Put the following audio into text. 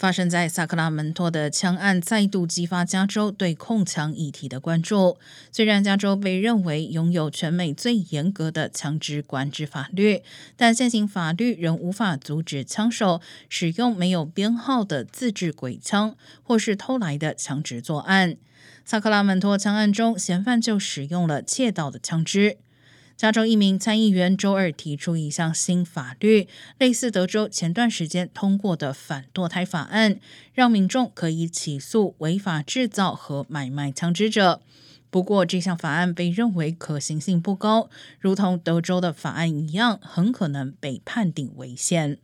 发生在萨克拉门托的枪案再度激发加州对控枪议题的关注。虽然加州被认为拥有全美最严格的枪支管制法律，但现行法律仍无法阻止枪手使用没有编号的自制鬼枪，或是偷来的枪支作案。萨克拉门托枪案中，嫌犯就使用了窃盗的枪支。加州一名参议员周二提出一项新法律，类似德州前段时间通过的反堕胎法案，让民众可以起诉违法制造和买卖枪支者。不过，这项法案被认为可行性不高，如同德州的法案一样，很可能被判定违宪。